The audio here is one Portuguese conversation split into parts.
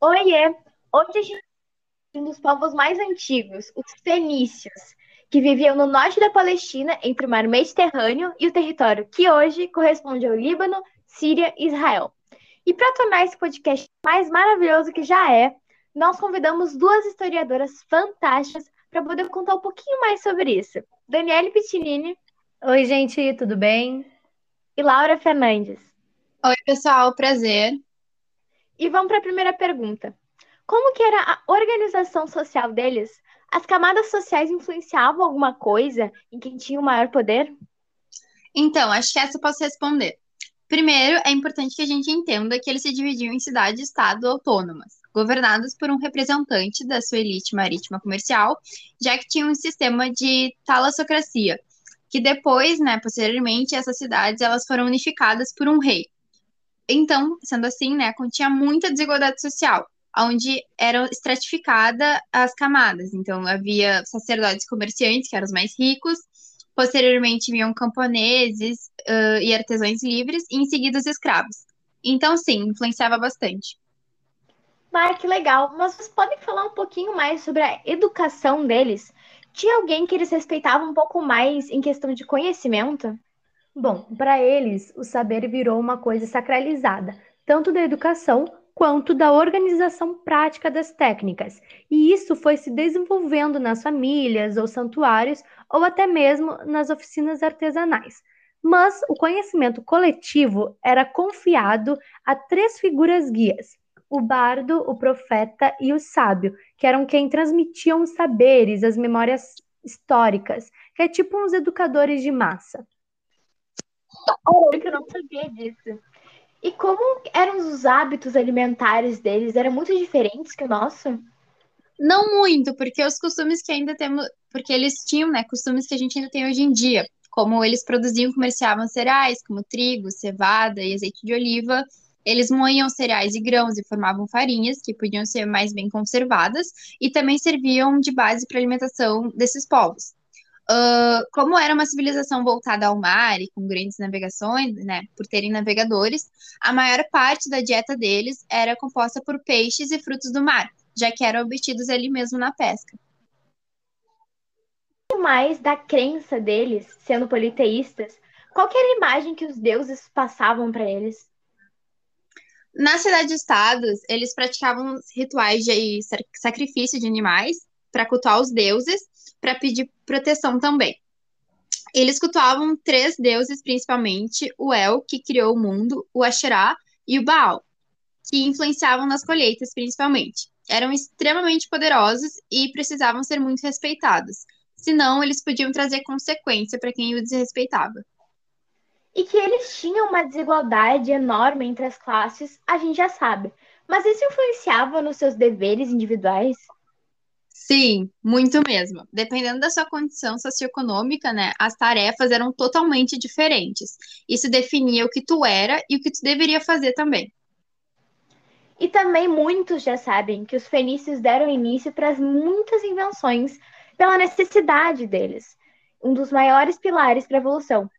Oiê! Hoje a gente um dos povos mais antigos, os fenícios, que viviam no norte da Palestina, entre o mar Mediterrâneo e o território que hoje corresponde ao Líbano, Síria e Israel. E para tornar esse podcast mais maravilhoso que já é, nós convidamos duas historiadoras fantásticas para poder contar um pouquinho mais sobre isso. Daniele Piccinini. Oi, gente, tudo bem? E Laura Fernandes. Oi, pessoal, prazer. E vamos para a primeira pergunta. Como que era a organização social deles? As camadas sociais influenciavam alguma coisa em quem tinha o maior poder? Então, acho que essa eu posso responder. Primeiro, é importante que a gente entenda que eles se dividiam em cidades e estado autônomas, governados por um representante da sua elite marítima comercial, já que tinha um sistema de talassocracia, que depois, né, posteriormente, essas cidades elas foram unificadas por um rei. Então, sendo assim, né, continha muita desigualdade social, onde eram estratificadas as camadas. Então, havia sacerdotes comerciantes, que eram os mais ricos, posteriormente vinham camponeses uh, e artesãos livres, e em seguida os escravos. Então, sim, influenciava bastante. Ah, que legal. Mas vocês podem falar um pouquinho mais sobre a educação deles? Tinha alguém que eles respeitavam um pouco mais em questão de conhecimento? Bom, para eles, o saber virou uma coisa sacralizada, tanto da educação quanto da organização prática das técnicas, e isso foi se desenvolvendo nas famílias ou santuários, ou até mesmo nas oficinas artesanais. Mas o conhecimento coletivo era confiado a três figuras guias: o bardo, o profeta e o sábio, que eram quem transmitiam os saberes, as memórias históricas, que é tipo uns educadores de massa. Eu não sabia disso. E como eram os hábitos alimentares deles? Eram muito diferentes que o nosso? Não muito, porque os costumes que ainda temos, porque eles tinham, né, costumes que a gente ainda tem hoje em dia, como eles produziam e comerciavam cereais, como trigo, cevada e azeite de oliva, eles moíam cereais e grãos e formavam farinhas, que podiam ser mais bem conservadas, e também serviam de base para a alimentação desses povos. Uh, como era uma civilização voltada ao mar e com grandes navegações, né, por terem navegadores, a maior parte da dieta deles era composta por peixes e frutos do mar, já que eram obtidos ali mesmo na pesca. Mais da crença deles, sendo politeístas, qual era a imagem que os deuses passavam para eles? Nas cidades-estados, eles praticavam rituais de sacrifício de animais para cultuar os deuses para pedir proteção também. Eles cultuavam três deuses, principalmente o El, que criou o mundo, o Asherah e o Baal, que influenciavam nas colheitas, principalmente. Eram extremamente poderosos e precisavam ser muito respeitados, senão eles podiam trazer consequência para quem o desrespeitava. E que eles tinham uma desigualdade enorme entre as classes, a gente já sabe. Mas isso influenciava nos seus deveres individuais? Sim, muito mesmo. Dependendo da sua condição socioeconômica, né, as tarefas eram totalmente diferentes. Isso definia o que tu era e o que tu deveria fazer também. E também muitos já sabem que os fenícios deram início para muitas invenções pela necessidade deles, um dos maiores pilares para a evolução.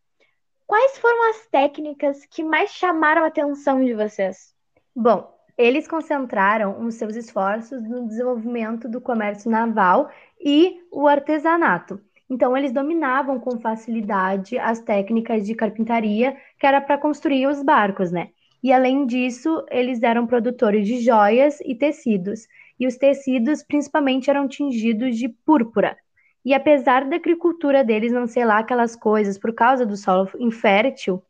Quais foram as técnicas que mais chamaram a atenção de vocês? Bom, eles concentraram os seus esforços no desenvolvimento do comércio naval e o artesanato. Então, eles dominavam com facilidade as técnicas de carpintaria, que era para construir os barcos, né? E além disso, eles eram produtores de joias e tecidos. E os tecidos principalmente eram tingidos de púrpura. E apesar da agricultura deles não ser lá aquelas coisas por causa do solo infértil,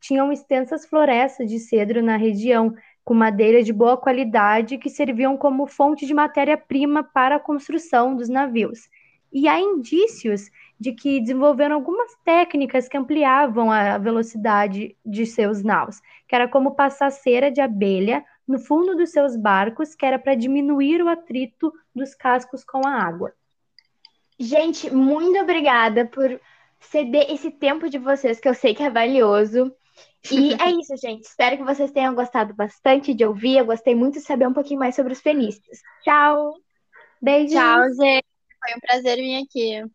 tinham extensas florestas de cedro na região, com madeira de boa qualidade que serviam como fonte de matéria-prima para a construção dos navios. E há indícios de que desenvolveram algumas técnicas que ampliavam a velocidade de seus naus, que era como passar cera de abelha no fundo dos seus barcos, que era para diminuir o atrito dos cascos com a água. Gente, muito obrigada por ceder esse tempo de vocês, que eu sei que é valioso. E é isso, gente. Espero que vocês tenham gostado bastante de ouvir. Eu gostei muito de saber um pouquinho mais sobre os fenícios. Tchau! Beijo! Tchau, gente. Foi um prazer vir aqui.